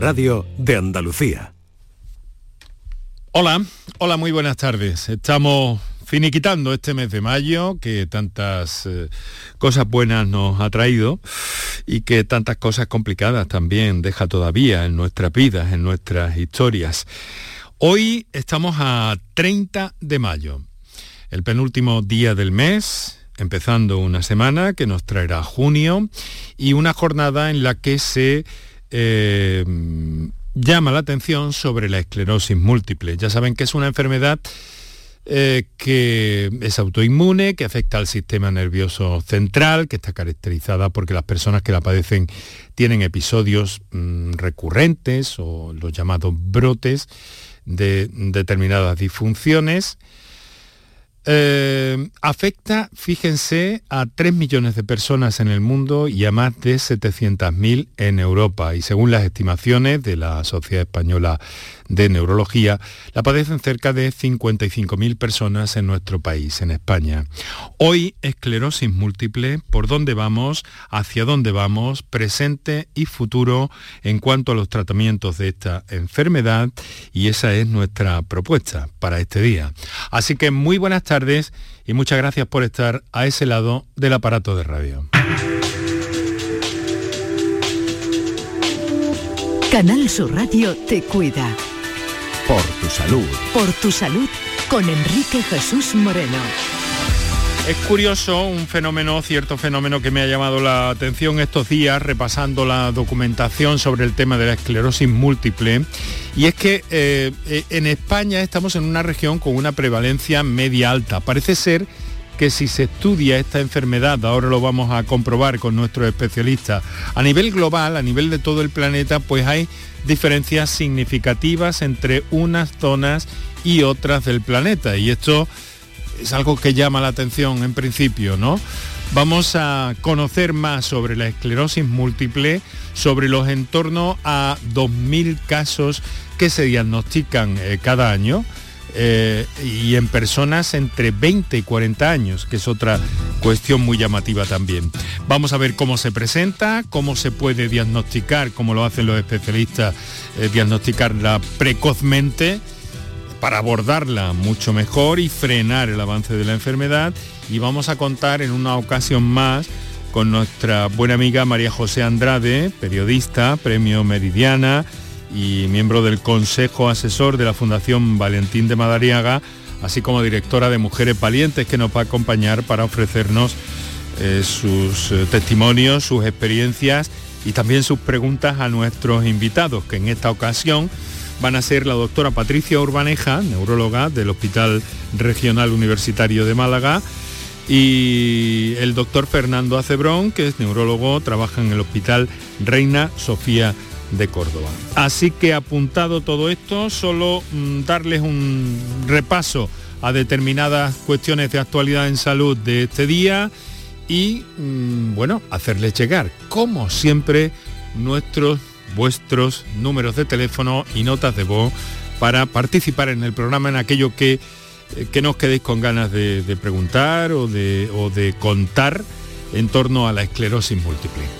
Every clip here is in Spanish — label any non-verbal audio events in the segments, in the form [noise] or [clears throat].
Radio de Andalucía. Hola, hola, muy buenas tardes. Estamos finiquitando este mes de mayo que tantas eh, cosas buenas nos ha traído y que tantas cosas complicadas también deja todavía en nuestras vidas, en nuestras historias. Hoy estamos a 30 de mayo, el penúltimo día del mes, empezando una semana que nos traerá junio y una jornada en la que se eh, llama la atención sobre la esclerosis múltiple. Ya saben que es una enfermedad eh, que es autoinmune, que afecta al sistema nervioso central, que está caracterizada porque las personas que la padecen tienen episodios mm, recurrentes o los llamados brotes de determinadas disfunciones eh, afecta, fíjense, a 3 millones de personas en el mundo y a más de 700.000 en Europa. Y según las estimaciones de la Sociedad Española de Neurología, la padecen cerca de 55.000 personas en nuestro país, en España. Hoy, esclerosis múltiple, por dónde vamos, hacia dónde vamos, presente y futuro en cuanto a los tratamientos de esta enfermedad y esa es nuestra propuesta para este día. Así que muy buenas tardes y muchas gracias por estar a ese lado del aparato de radio. Canal Sur Radio te cuida. Por tu salud. Por tu salud con Enrique Jesús Moreno. Es curioso un fenómeno, cierto fenómeno que me ha llamado la atención estos días repasando la documentación sobre el tema de la esclerosis múltiple y es que eh, eh, en España estamos en una región con una prevalencia media alta. Parece ser que si se estudia esta enfermedad, ahora lo vamos a comprobar con nuestros especialistas, a nivel global, a nivel de todo el planeta, pues hay diferencias significativas entre unas zonas y otras del planeta. Y esto es algo que llama la atención en principio, ¿no? Vamos a conocer más sobre la esclerosis múltiple, sobre los en torno a 2.000 casos que se diagnostican eh, cada año eh, y en personas entre 20 y 40 años, que es otra cuestión muy llamativa también. Vamos a ver cómo se presenta, cómo se puede diagnosticar, como lo hacen los especialistas, eh, diagnosticarla precozmente para abordarla mucho mejor y frenar el avance de la enfermedad. Y vamos a contar en una ocasión más con nuestra buena amiga María José Andrade, periodista, premio Meridiana y miembro del Consejo Asesor de la Fundación Valentín de Madariaga, así como directora de Mujeres Valientes, que nos va a acompañar para ofrecernos eh, sus eh, testimonios, sus experiencias y también sus preguntas a nuestros invitados, que en esta ocasión van a ser la doctora Patricia Urbaneja, neuróloga del Hospital Regional Universitario de Málaga, y el doctor Fernando Acebrón, que es neurólogo, trabaja en el Hospital Reina Sofía de Córdoba. Así que apuntado todo esto, solo mm, darles un repaso a determinadas cuestiones de actualidad en salud de este día y, mm, bueno, hacerles llegar, como siempre, nuestros vuestros números de teléfono y notas de voz para participar en el programa en aquello que, eh, que no os quedéis con ganas de, preguntar o de contar en torno a la esclerosis múltiple.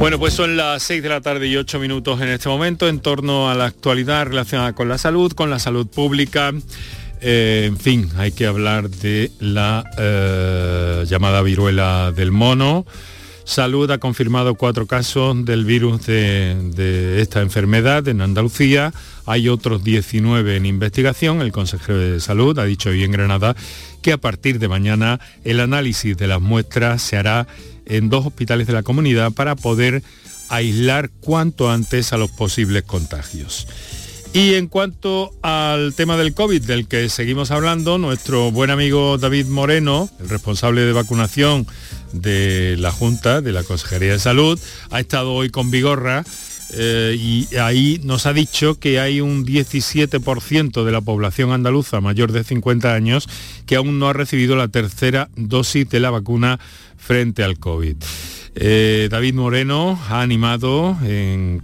Bueno, pues son las 6 de la tarde y 8 minutos en este momento en torno a la actualidad relacionada con la salud, con la salud pública. Eh, en fin, hay que hablar de la eh, llamada viruela del mono. Salud ha confirmado cuatro casos del virus de, esta enfermedad en Andalucía. Hay otros 19 en investigación. El consejero de Salud ha dicho hoy en Granada que a partir de mañana el análisis de las muestras se hará en dos hospitales de la comunidad para poder aislar cuanto antes a los posibles contagios. Y en cuanto al tema del COVID del que seguimos hablando, nuestro buen amigo David Moreno, el responsable de vacunación de la Junta, de la Consejería de Salud, ha estado hoy con Vigorra eh, y ahí nos ha dicho que hay un 17% de la población andaluza mayor de 50 años que aún no ha recibido la tercera dosis de la vacuna frente al COVID. Eh, David Moreno ha animado,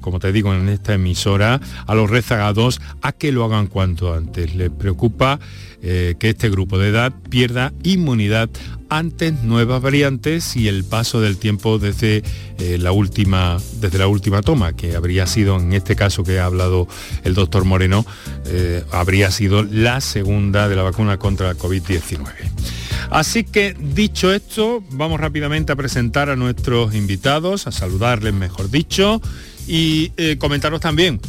como te digo, en esta emisora, a los rezagados a que lo hagan cuanto antes. Les preocupa eh, que este grupo de edad pierda inmunidad ante nuevas variantes y el paso del tiempo desde, eh, la, última, desde la última toma, que habría sido, en este caso que ha hablado el doctor Moreno, habría sido la segunda de la vacuna contra la COVID-19. Así que dicho esto, vamos rápidamente a presentar a nuestros invitados, a saludarles mejor dicho, y eh, comentaros también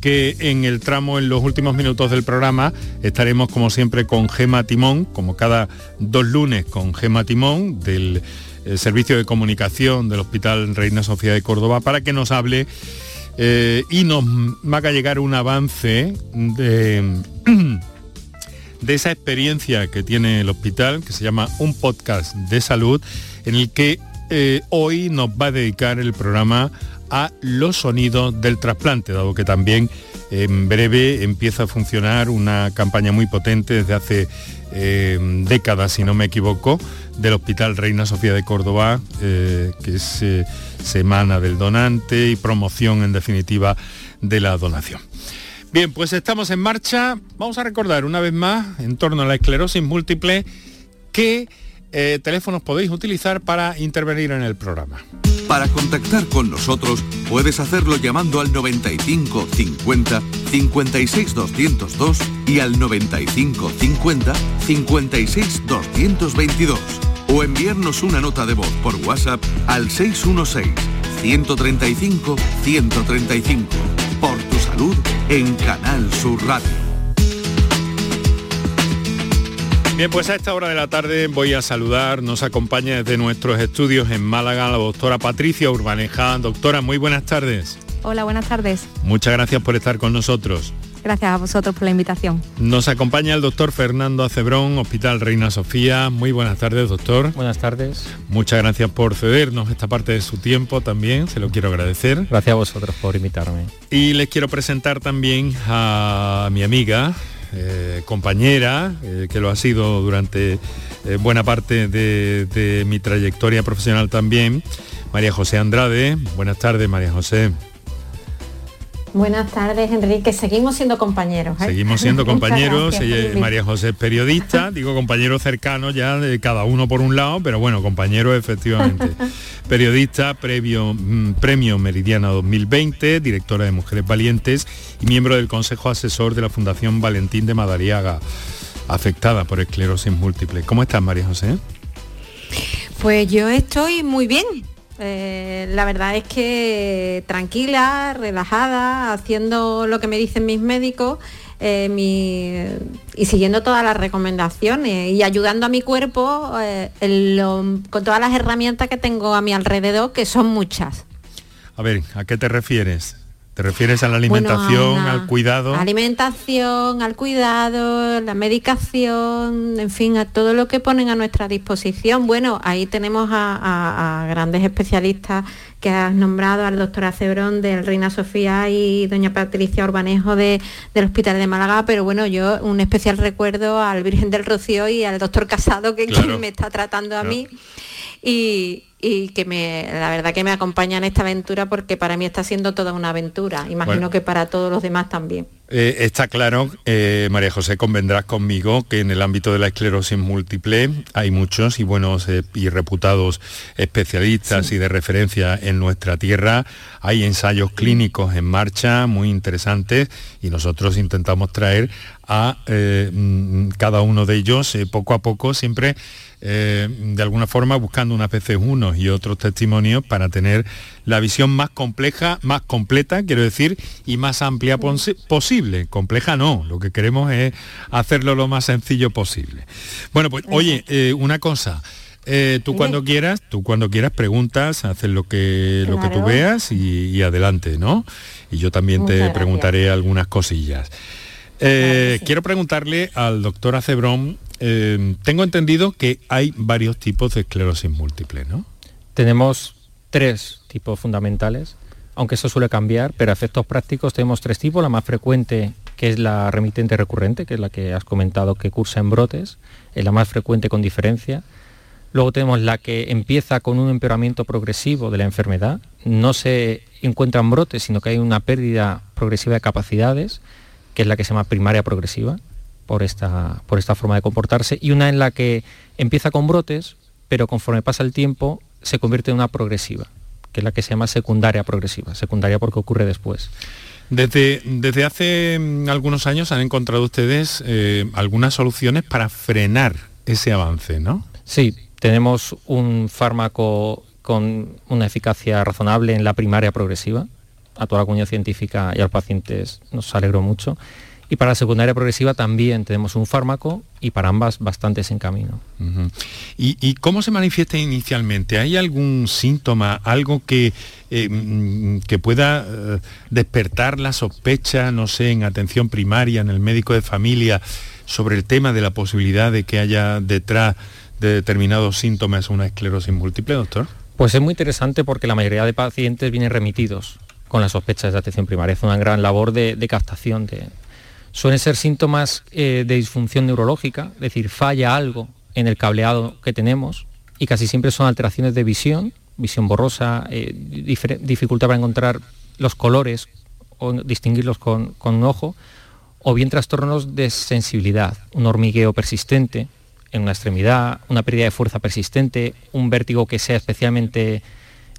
que en el tramo, en los últimos minutos del programa, estaremos como siempre con Gema Timón, como cada dos lunes con Gema Timón del eh, Servicio de Comunicación del Hospital Reina Sofía de Córdoba, para que nos hable eh, y nos haga llegar un avance de [clears throat] de esa experiencia que tiene el hospital, que se llama Un Podcast de Salud, en el que eh, hoy nos va a dedicar el programa a los sonidos del trasplante, dado que también en breve empieza a funcionar una campaña muy potente desde hace eh, décadas, si no me equivoco, del Hospital Reina Sofía de Córdoba, eh, que es Semana del Donante y promoción en definitiva de la donación. Bien, pues estamos en marcha. Vamos a recordar una vez más, en torno a la esclerosis múltiple, qué eh, teléfonos podéis utilizar para intervenir en el programa. Para contactar con nosotros puedes hacerlo llamando al 95 50 56 202 y al 95 50 56 222 o enviarnos una nota de voz por WhatsApp al 616 135 135 por tu salud en Canal Sur Radio. Bien, pues a esta hora de la tarde voy a saludar, nos acompaña desde nuestros estudios en Málaga la doctora Patricia Urbaneja. Doctora, muy buenas tardes. Hola, buenas tardes. Muchas gracias por estar con nosotros. Gracias a vosotros por la invitación. Nos acompaña el doctor Fernando Acebrón, Hospital Reina Sofía. Muy buenas tardes, doctor. Buenas tardes. Muchas gracias por cedernos esta parte de su tiempo también, se lo quiero agradecer. Gracias a vosotros por invitarme. Y les quiero presentar también a mi amiga, eh, compañera, eh, que lo ha sido durante eh, buena parte de, de mi trayectoria profesional también, María José Andrade. Buenas tardes, María José. Buenas tardes, Enrique. Seguimos siendo compañeros. ¿eh? Seguimos siendo [laughs] compañeros. María José es periodista, [laughs] digo compañero cercano ya de cada uno por un lado, pero bueno, compañero efectivamente. [laughs] periodista, previo, mm, premio Meridiana 2020, directora de Mujeres Valientes y miembro del Consejo Asesor de la Fundación Valentín de Madariaga, afectada por esclerosis múltiple. ¿Cómo estás, María José? Pues yo estoy muy bien, eh, la verdad es que tranquila, relajada, haciendo lo que me dicen mis médicos eh, y siguiendo todas las recomendaciones y ayudando a mi cuerpo eh, con todas las herramientas que tengo a mi alrededor, que son muchas. A ver, ¿a qué te refieres? ¿Te refieres a la alimentación, al cuidado? Alimentación, al cuidado, la medicación, en fin, a todo lo que ponen a nuestra disposición. Bueno, ahí tenemos a, grandes especialistas que has nombrado, al doctor Acebrón del Reina Sofía y doña Patricia Urbanejo del Hospital de Málaga, pero bueno, yo un especial recuerdo al Virgen del Rocío y al doctor Casado, que, me está tratando a mí. Y, y que me, la verdad que me acompaña en esta aventura porque para mí está siendo toda una aventura. Imagino que para todos los demás también. Eh, está claro, eh, María José, convendrás conmigo que en el ámbito de la esclerosis múltiple hay muchos y buenos eh, y reputados especialistas y de referencia en nuestra tierra. Hay ensayos clínicos en marcha muy interesantes y nosotros intentamos traer a mm, cada uno de ellos poco a poco siempre eh, de alguna forma buscando unas veces unos y otros testimonios para tener la visión más compleja, más completa, quiero decir, y más amplia posible. Compleja no, lo que queremos es hacerlo lo más sencillo posible. Bueno, pues oye, eh, una cosa. eh, tú cuando quieras, tú cuando quieras preguntas, haces lo que, lo que tú veas y, adelante, ¿no? Y yo también te preguntaré algunas cosillas. Eh, quiero preguntarle al doctor Acebrón, eh, tengo entendido que hay varios tipos de esclerosis múltiple, ¿no? Tenemos tres tipos fundamentales, aunque eso suele cambiar, pero a efectos prácticos tenemos tres tipos. La más frecuente, que es la remitente recurrente, que es la que has comentado que cursa en brotes, es la más frecuente con diferencia. Luego tenemos la que empieza con un empeoramiento progresivo de la enfermedad. No se encuentran brotes, sino que hay una pérdida progresiva de capacidades que es la que se llama primaria progresiva, por esta, por esta forma de comportarse, y una en la que empieza con brotes, pero conforme pasa el tiempo se convierte en una progresiva, que es la que se llama secundaria progresiva, secundaria porque ocurre después. Desde, desde hace mm, algunos años han encontrado ustedes eh, algunas soluciones para frenar ese avance, ¿no? Sí, tenemos un fármaco con una eficacia razonable en la primaria progresiva, a toda la comunidad científica y a los pacientes nos alegró mucho. Y para la secundaria progresiva también tenemos un fármaco y para ambas bastantes en camino. ¿Y, cómo se manifiesta inicialmente? ¿Hay algún síntoma, algo que, eh, mm, que pueda eh, despertar la sospecha, no sé, en atención primaria, en el médico de familia, sobre el tema de la posibilidad de que haya detrás de determinados síntomas una esclerosis múltiple, doctor? Pues es muy interesante porque la mayoría de pacientes vienen remitidos con las sospechas de atención primaria. Es una gran labor de, captación. De... Suelen ser síntomas eh, de disfunción neurológica, es decir, falla algo en el cableado que tenemos y casi siempre son alteraciones de visión, visión borrosa, eh, dificultad para encontrar los colores o distinguirlos con, con un ojo, o bien trastornos de sensibilidad, un hormigueo persistente en una extremidad, una pérdida de fuerza persistente, un vértigo que sea especialmente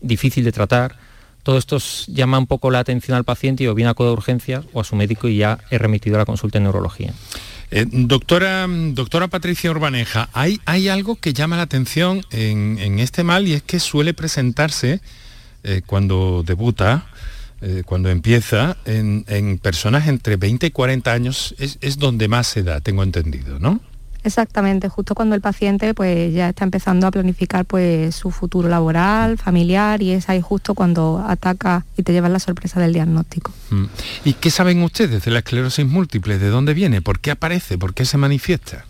difícil de tratar todo esto llama un poco la atención al paciente y o bien acude a urgencias o a su médico y ya he remitido a la consulta en neurología. Eh, doctora, doctora Patricia Urbaneja, hay, hay algo que llama la atención en, este mal y es que suele presentarse eh, cuando debuta, eh, cuando empieza, en, personas entre 20 y 40 años, es, es donde más se da, tengo entendido, ¿no? Exactamente, justo cuando el paciente pues ya está empezando a planificar pues su futuro laboral, familiar y es ahí justo cuando ataca y te lleva la sorpresa del diagnóstico. Mm. ¿Y qué saben ustedes de la esclerosis múltiple? ¿De dónde viene? ¿Por qué aparece? ¿Por qué se manifiesta?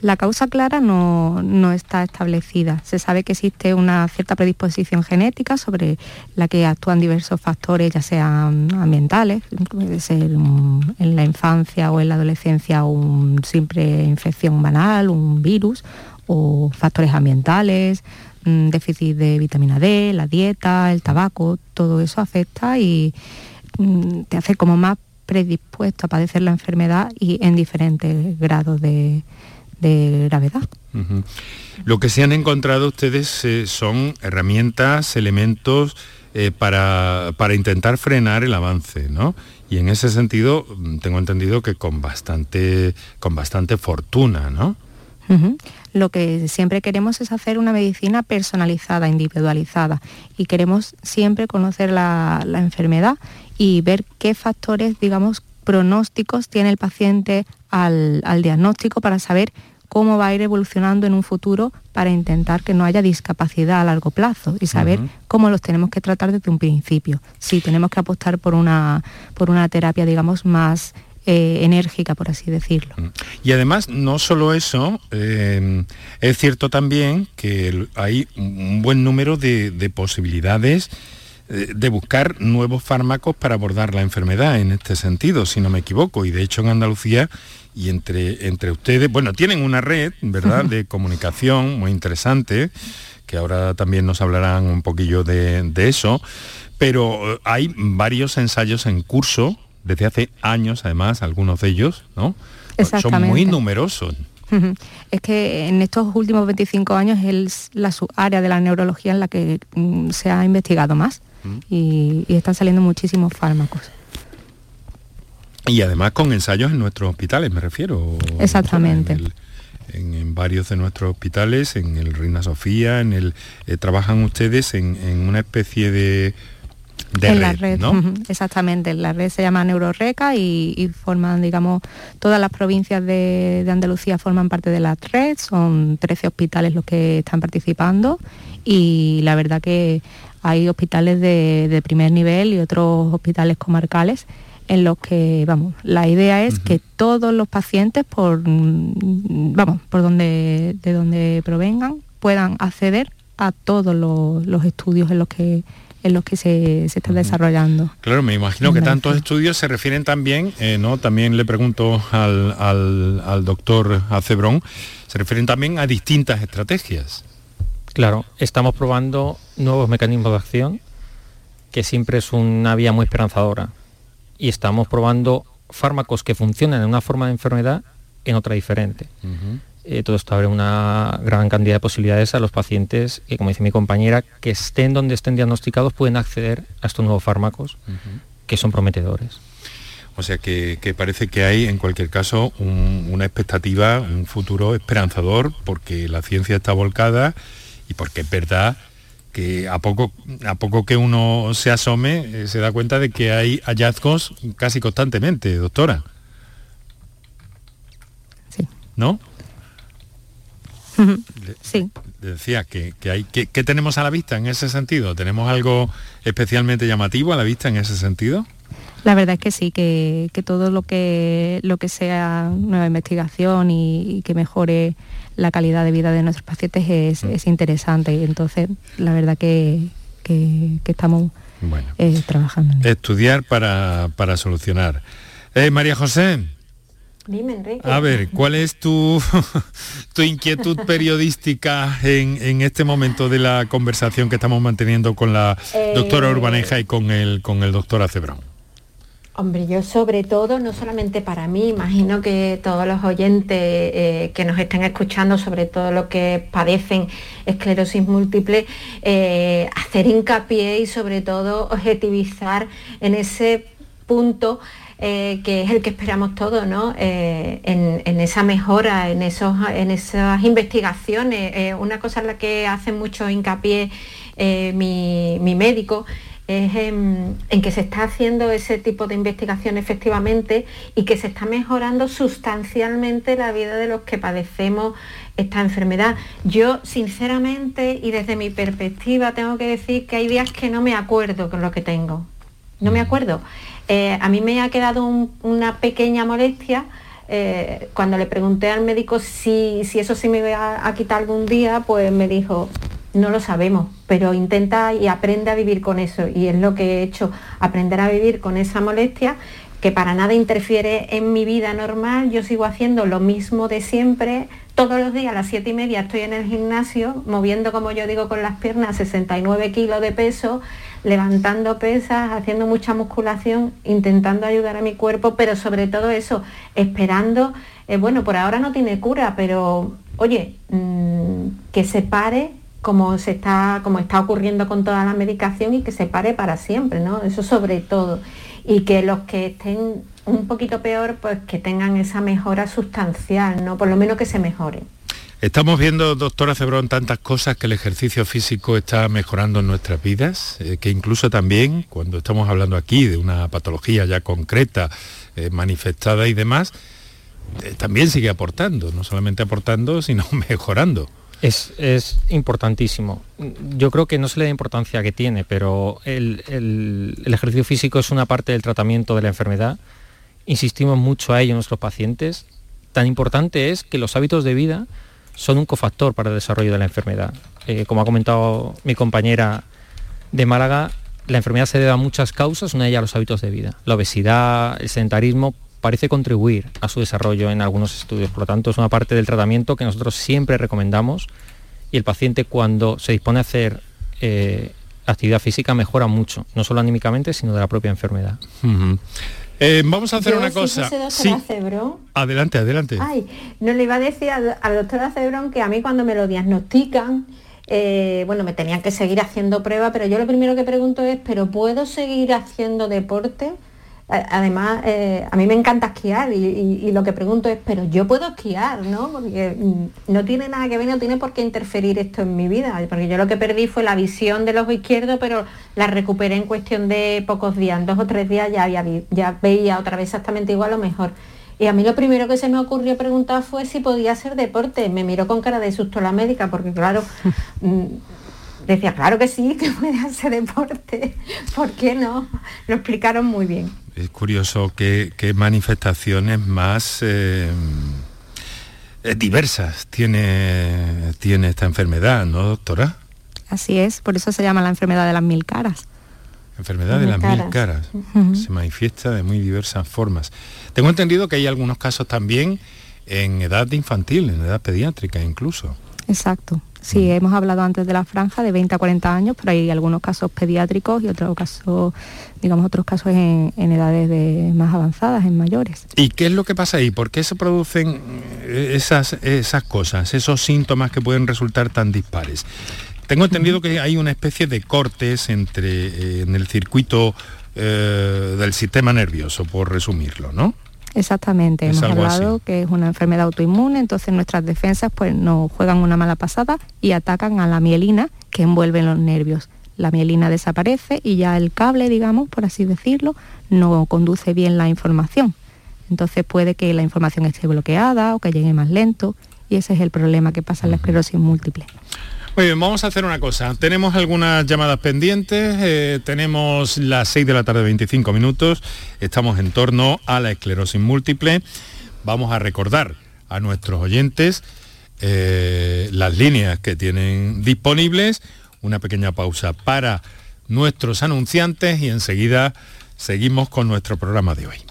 La causa clara no, está establecida. Se sabe que existe una cierta predisposición genética sobre la que actúan diversos factores, ya sean ambientales, puede ser en la infancia o en la adolescencia una simple infección banal, un virus, o factores ambientales, déficit de vitamina D, la dieta, el tabaco, todo eso afecta y mm, te hace como más predispuesto a padecer la enfermedad y en diferentes grados de, de gravedad. Lo que se han encontrado ustedes eh, son herramientas, elementos eh, para, intentar frenar el avance, ¿no? Y en ese sentido mm, tengo entendido que con bastante, con bastante fortuna, ¿no? Lo que siempre queremos es hacer una medicina personalizada, individualizada, y queremos siempre conocer la, enfermedad y ver qué factores, digamos, pronósticos tiene el paciente al, al diagnóstico para saber cómo va a ir evolucionando en un futuro para intentar que no haya discapacidad a largo plazo y saber cómo los tenemos que tratar desde un principio. Si tenemos que apostar por una, por una terapia, digamos, más eh, enérgica, por así decirlo. Y además, no solo eso, eh, es cierto también que hay un buen número de, de posibilidades eh, de buscar nuevos fármacos para abordar la enfermedad en este sentido, si no me equivoco. Y de hecho en Andalucía y entre, entre ustedes, bueno, tienen una red, ¿verdad?, de comunicación muy interesante, que ahora también nos hablarán un poquillo de, eso, pero eh, hay varios ensayos en curso, desde hace años además, algunos de ellos, ¿no? Son muy numerosos. Es que en estos últimos 25 años es la área de la neurología en la que mm, se ha investigado más mm. y están saliendo muchísimos fármacos. Y además con ensayos en nuestros hospitales, me refiero. Exactamente. En, varios de nuestros hospitales, en el Reina Sofía, en el, eh, trabajan ustedes en, una especie de en la red, exactamente. La red se llama Neuroreca y, forman, digamos, todas las provincias de, Andalucía forman parte de la red. Son 13 hospitales los que están participando y la verdad que hay hospitales de, primer nivel y otros hospitales comarcales en los que, vamos, la idea es que todos los pacientes, por, vamos, por donde, de donde provengan, puedan acceder a todos los estudios en los que en los que se, se está desarrollando. Claro, me imagino que tantos estudios se refieren también, eh, ¿no? También le pregunto al, al, doctor Acebrón, se refieren también a distintas estrategias. Claro, estamos probando nuevos mecanismos de acción, que siempre es una vía muy esperanzadora. Y estamos probando fármacos que funcionan en una forma de enfermedad en otra diferente. Eh, todo esto abre una gran cantidad de posibilidades a los pacientes que, como dice mi compañera, que estén donde estén diagnosticados pueden acceder a estos nuevos fármacos que son prometedores. O sea que, parece que hay en cualquier caso una expectativa, un futuro esperanzador, porque la ciencia está volcada y porque es verdad que a poco, a poco que uno se asome eh, se da cuenta de que hay hallazgos casi constantemente, doctora. Sí. ¿No? Sí. Decía que, hay que, tenemos a la vista en ese sentido. ¿Tenemos algo especialmente llamativo a la vista en ese sentido? La verdad es que sí, que, todo lo que lo que sea nueva investigación y, que mejore la calidad de vida de nuestros pacientes es, mm. interesante. Y entonces, la verdad que, estamos eh, trabajando. Estudiar para, solucionar. Eh, María José. A ver, ¿cuál es tu, [laughs] tu inquietud periodística en, este momento de la conversación que estamos manteniendo con la doctora eh, Urbaneja y con el, con el doctor Acebrón? Hombre, yo sobre todo, no solamente para mí, imagino que todos los oyentes eh, que nos estén escuchando, sobre todo los que padecen esclerosis múltiple, eh, hacer hincapié y sobre todo objetivizar en ese punto eh, que es el que esperamos todos, ¿no? En, esa mejora, en, esos, en esas investigaciones. Eh, una cosa en la que hace mucho hincapié mi, médico es en, que se está haciendo ese tipo de investigación efectivamente y que se está mejorando sustancialmente la vida de los que padecemos esta enfermedad. Yo, sinceramente, y desde mi perspectiva, tengo que decir que hay días que no me acuerdo con lo que tengo. No me mm. acuerdo. Eh, a mí me ha quedado una pequeña molestia eh, cuando le pregunté al médico si, eso se me iba a, quitar algún día, pues me dijo, no lo sabemos, pero intenta y aprende a vivir con eso. Y es lo que he hecho, aprender a vivir con esa molestia que para nada interfiere en mi vida normal, yo sigo haciendo lo mismo de siempre, todos los días a las siete y media estoy en el gimnasio, moviendo, como yo digo, con las piernas 69 kilos de peso, levantando pesas, haciendo mucha musculación, intentando ayudar a mi cuerpo, pero sobre todo eso, esperando, eh, bueno, por ahora no tiene cura, pero oye, mm, que se pare como se está, está ocurriendo con toda la medicación y que se pare para siempre, ¿no? Eso sobre todo. Y que los que estén un poquito peor, pues que tengan esa mejora sustancial, ¿no? Por lo menos que se mejore. Estamos viendo, doctora Cebrón, tantas cosas que el ejercicio físico está mejorando en nuestras vidas, eh, que incluso también, cuando estamos hablando aquí de una patología ya concreta, eh, manifestada y demás, eh, también sigue aportando, no solamente aportando, sino [laughs] mejorando. Es, importantísimo. Yo creo que no se le da importancia que tiene, pero el ejercicio físico es una parte del tratamiento de la enfermedad. Insistimos mucho a ello en nuestros pacientes. Tan importante es que los hábitos de vida son un cofactor para el desarrollo de la enfermedad. Eh, como ha comentado mi compañera de Málaga, la enfermedad se debe a muchas causas, una de ellas los hábitos de vida. La obesidad, el sedentarismo parece contribuir a su desarrollo en algunos estudios. Por lo tanto, es una parte del tratamiento que nosotros siempre recomendamos y el paciente cuando se dispone a hacer eh, actividad física mejora mucho, no solo anímicamente, sino de la propia enfermedad. Eh, vamos a hacer una cosa. Sí. Adelante, adelante. Ay, no le iba a decir al, doctor Acebrón que a mí cuando me lo diagnostican, eh, bueno, me tenían que seguir haciendo pruebas, pero yo lo primero que pregunto es, ¿pero puedo seguir haciendo deporte? Además, eh, a mí me encanta esquiar y, lo que pregunto es, pero yo puedo esquiar, ¿no? Porque mm, no tiene nada que ver, no tiene por qué interferir esto en mi vida, porque yo lo que perdí fue la visión del ojo izquierdo, pero la recuperé en cuestión de pocos días, en dos o tres días ya, ya veía otra vez exactamente igual o mejor. Y a mí lo primero que se me ocurrió preguntar fue si podía ser deporte. Me miró con cara de susto la médica, porque claro, [laughs] mm, decía, claro que sí, que puede hacer deporte. [laughs] ¿Por qué no? Lo explicaron muy bien. Es curioso qué, manifestaciones más eh, eh, diversas tiene, tiene esta enfermedad, ¿no, doctora? Así es, por eso se llama la enfermedad de las mil caras. Enfermedad de las mil caras. Se manifiesta de muy diversas formas. Tengo entendido que hay algunos casos también en edad infantil, en edad pediátrica incluso. Exacto. Sí, hemos hablado antes de la franja de 20 a 40 años, pero hay algunos casos pediátricos y otros casos, digamos, otros casos en, edades más avanzadas, en mayores. ¿Y qué es lo que pasa ahí? ¿Por qué se producen eh, esas, esas cosas, esos síntomas que pueden resultar tan dispares? Tengo entendido que hay una especie de cortes entre, eh, en el circuito eh, del sistema nervioso, por resumirlo, ¿no? Exactamente, hemos hablado que es una enfermedad autoinmune, entonces nuestras defensas pues nos juegan una mala pasada y atacan a la mielina que envuelve los nervios. La mielina desaparece y ya el cable, digamos, por así decirlo, no conduce bien la información. Entonces puede que la información esté bloqueada o que llegue más lento y ese es el problema que pasa en la esclerosis múltiple. Muy bien, vamos a hacer una cosa. Tenemos algunas llamadas pendientes, eh, tenemos las 6 de la tarde 25 minutos, estamos en torno a la esclerosis múltiple. Vamos a recordar a nuestros oyentes eh, las líneas que tienen disponibles, una pequeña pausa para nuestros anunciantes y enseguida seguimos con nuestro programa de hoy.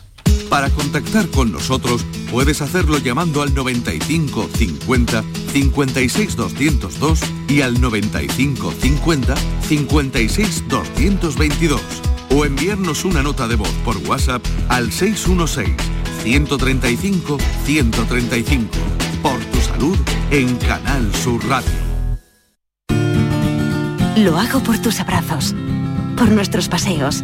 Para contactar con nosotros puedes hacerlo llamando al 95 50 56 202 y al 95 50 56 222 o enviarnos una nota de voz por WhatsApp al 616 135 135. Por tu salud en Canal Sur Radio. Lo hago por tus abrazos, por nuestros paseos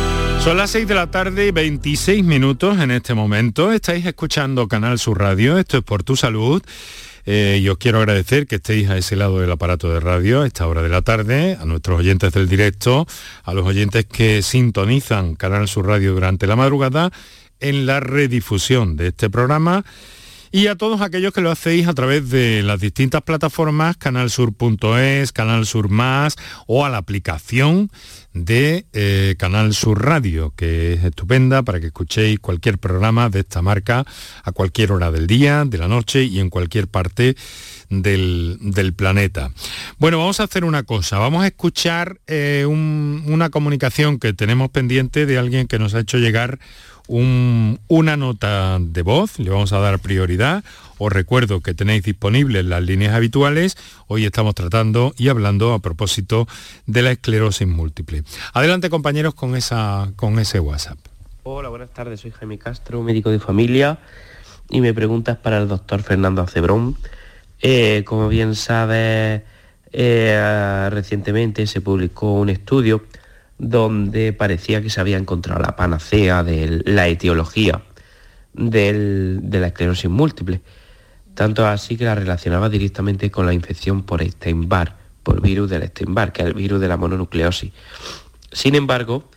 Son las 6 de la tarde y 26 minutos en este momento. Estáis escuchando Canal Sur Radio, esto es por tu salud. Eh, y os quiero agradecer que estéis a ese lado del aparato de radio a esta hora de la tarde, a nuestros oyentes del directo, a los oyentes que sintonizan Canal Sur Radio durante la madrugada en la redifusión de este programa y a todos aquellos que lo hacéis a través de las distintas plataformas, canalsur.es, Canal Sur Más o a la aplicación de eh, Canal Sur Radio, que es estupenda para que escuchéis cualquier programa de esta marca a cualquier hora del día, de la noche y en cualquier parte del, planeta. Bueno, vamos a hacer una cosa, vamos a escuchar eh, una comunicación que tenemos pendiente de alguien que nos ha hecho llegar una nota de voz, le vamos a dar prioridad. Os recuerdo que tenéis disponibles las líneas habituales. Hoy estamos tratando y hablando a propósito de la esclerosis múltiple. Adelante compañeros con, esa, con ese WhatsApp. Hola, buenas tardes. Soy Jaime Castro, médico de familia y mi pregunta es para el doctor Fernando Acebrón. Eh, como bien sabe, eh, recientemente se publicó un estudio donde parecía que se había encontrado la panacea de la etiología de la esclerosis múltiple. Tanto así que la relacionaba directamente con la infección por Epstein-Barr, por virus del Epstein-Barr, que es el virus de la mononucleosis. Sin embargo,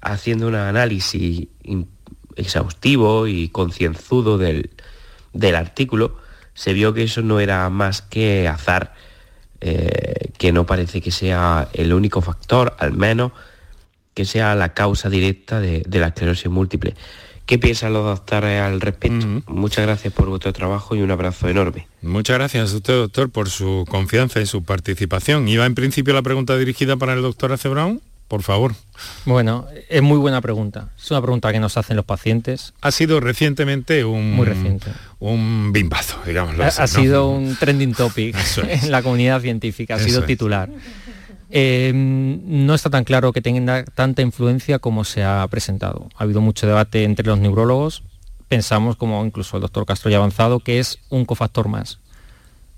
haciendo un análisis exhaustivo y concienzudo del, artículo, se vio que eso no era más que azar, eh, que no parece que sea el único factor, al menos que sea la causa directa de, la esclerosis múltiple. ¿Qué piensan los doctores al respecto? Muchas gracias por vuestro trabajo y un abrazo enorme. Muchas gracias a usted, doctor, por su confianza y su participación. ¿Iba en principio la pregunta dirigida para el doctor Acebrón? por favor. Bueno, es muy buena pregunta. Es una pregunta que nos hacen los pacientes. Ha sido recientemente un, muy reciente. un bimbazo, digamos. Ha, sido un trending topic [laughs] en la comunidad científica, ha sido titular. Eh, no está tan claro que tenga tanta influencia como se ha presentado. Ha habido mucho debate entre los neurólogos. Pensamos, como incluso el doctor Castro ya ha avanzado, que es un cofactor más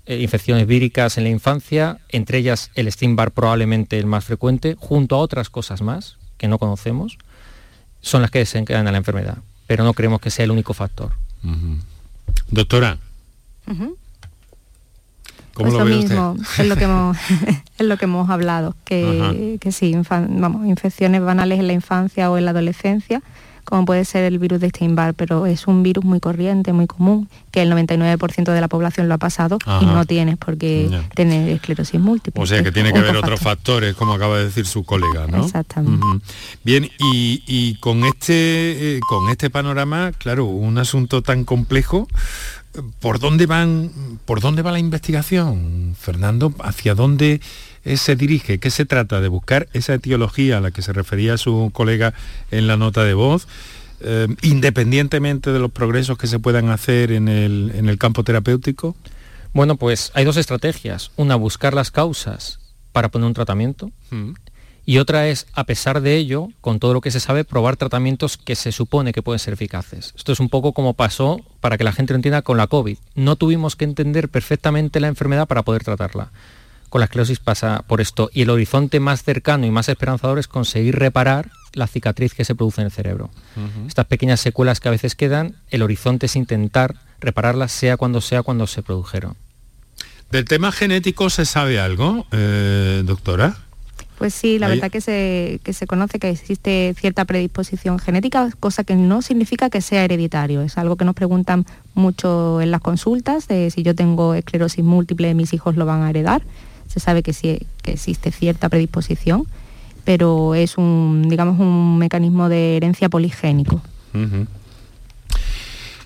eh, infecciones víricas en la infancia, entre ellas el Steinbar probablemente el más frecuente, junto a otras cosas más que no conocemos, son las que desencadenan la enfermedad, pero no creemos que sea el único factor. Doctora. ¿Cómo pues lo, mismo, es lo que hemos, [laughs] [laughs] es lo que hemos hablado, que, que sí, vamos, infecciones banales en la infancia o en la adolescencia, como puede ser el virus de Steinbar, pero es un virus muy corriente, muy común, que el 99% de la población lo ha pasado y no tienes por qué tener esclerosis múltiple. O sea que tiene que haber otros factores, como acaba de decir su colega, ¿no? Exactamente. Bien, y, con, este, eh, con este panorama, claro, un asunto tan complejo, ¿por dónde, van, ¿por dónde va la investigación, Fernando? ¿Hacia dónde se dirige? ¿Qué se trata? De buscar esa etiología a la que se refería su colega en la nota de voz, eh, independientemente de los progresos que se puedan hacer en el, campo terapéutico. Bueno, pues hay dos estrategias. Una, buscar las causas para poner un tratamiento. Mm. Y otra es, a pesar de ello, con todo lo que se sabe, probar tratamientos que se supone que pueden ser eficaces. Esto es un poco como pasó, para que la gente lo entienda, con la COVID. No tuvimos que entender perfectamente la enfermedad para poder tratarla con la esclerosis pasa por esto. Y el horizonte más cercano y más esperanzador es conseguir reparar la cicatriz que se produce en el cerebro. Estas pequeñas secuelas que a veces quedan, el horizonte es intentar repararlas sea cuando sea cuando se produjeron. ¿Del tema genético se sabe algo, eh, doctora? Pues sí, la verdad que se, que se conoce que existe cierta predisposición genética, cosa que no significa que sea hereditario. Es algo que nos preguntan mucho en las consultas, de si yo tengo esclerosis múltiple, mis hijos lo van a heredar se sabe que sí que existe cierta predisposición, pero es un, digamos, un mecanismo de herencia poligénico. 6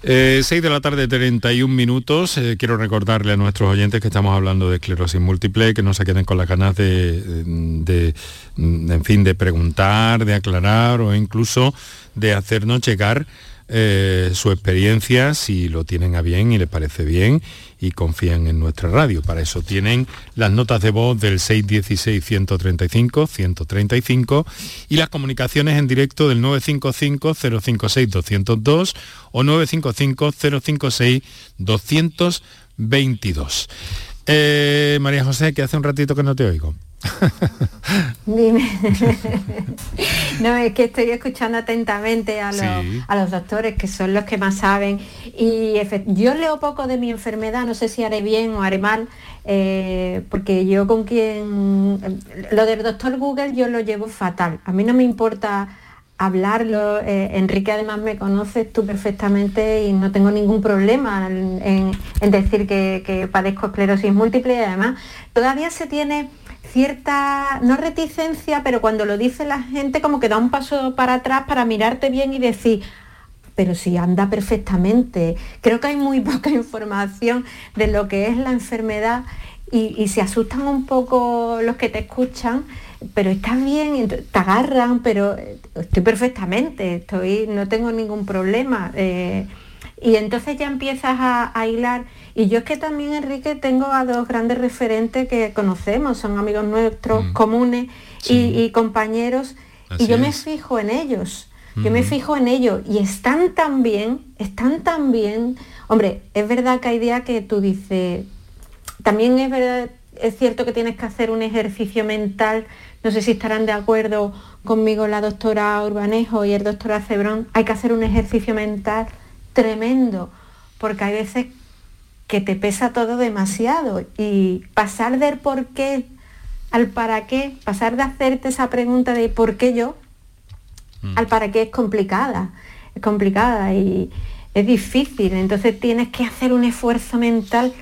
eh, de la tarde, 31 minutos. Eh, quiero recordarle a nuestros oyentes que estamos hablando de esclerosis múltiple, que no se queden con las ganas de, de, en fin, de preguntar, de aclarar o incluso de hacernos llegar eh, su experiencia, si lo tienen a bien y les parece bien y confían en nuestra radio. Para eso tienen las notas de voz del 616-135-135 y las comunicaciones en directo del 955-056-202 o 955-056-222. Eh, María José, que hace un ratito que no te oigo. [laughs] Dime. no, es que estoy escuchando atentamente a los, doctores, que son los que más saben. Y yo leo poco de mi enfermedad, no sé si haré bien o haré mal, eh, porque yo con quien... Lo del doctor Google yo lo llevo fatal. A mí no me importa hablarlo. Eh, Enrique además me conoces tú perfectamente y no tengo ningún problema en, decir que, que padezco esclerosis múltiple y además todavía se tiene cierta, no reticencia, pero cuando lo dice la gente como que da un paso para atrás para mirarte bien y decir, pero si anda perfectamente. Creo que hay muy [laughs] poca información de lo que es la enfermedad y, se asustan un poco los que te escuchan, pero estás bien, te agarran, pero estoy perfectamente, estoy, no tengo ningún problema. Eh, y entonces ya empiezas a, hilar. Y yo es que también, Enrique, tengo a dos grandes referentes que conocemos, son amigos nuestros, mm. comunes y, compañeros, y yo me fijo en ellos. Yo me fijo en ellos y están tan bien, están tan bien. Hombre, es verdad que hay días que tú dices, también es verdad, es cierto que tienes que hacer un ejercicio mental, no sé si estarán de acuerdo conmigo la doctora Urbanejo y el doctor Acebrón, hay que hacer un ejercicio mental tremendo, porque hay veces que te pesa todo demasiado y pasar del por qué al para qué, pasar de hacerte esa pregunta de por qué yo, mm. al para qué es complicada, es complicada y es difícil, entonces tienes que hacer un esfuerzo mental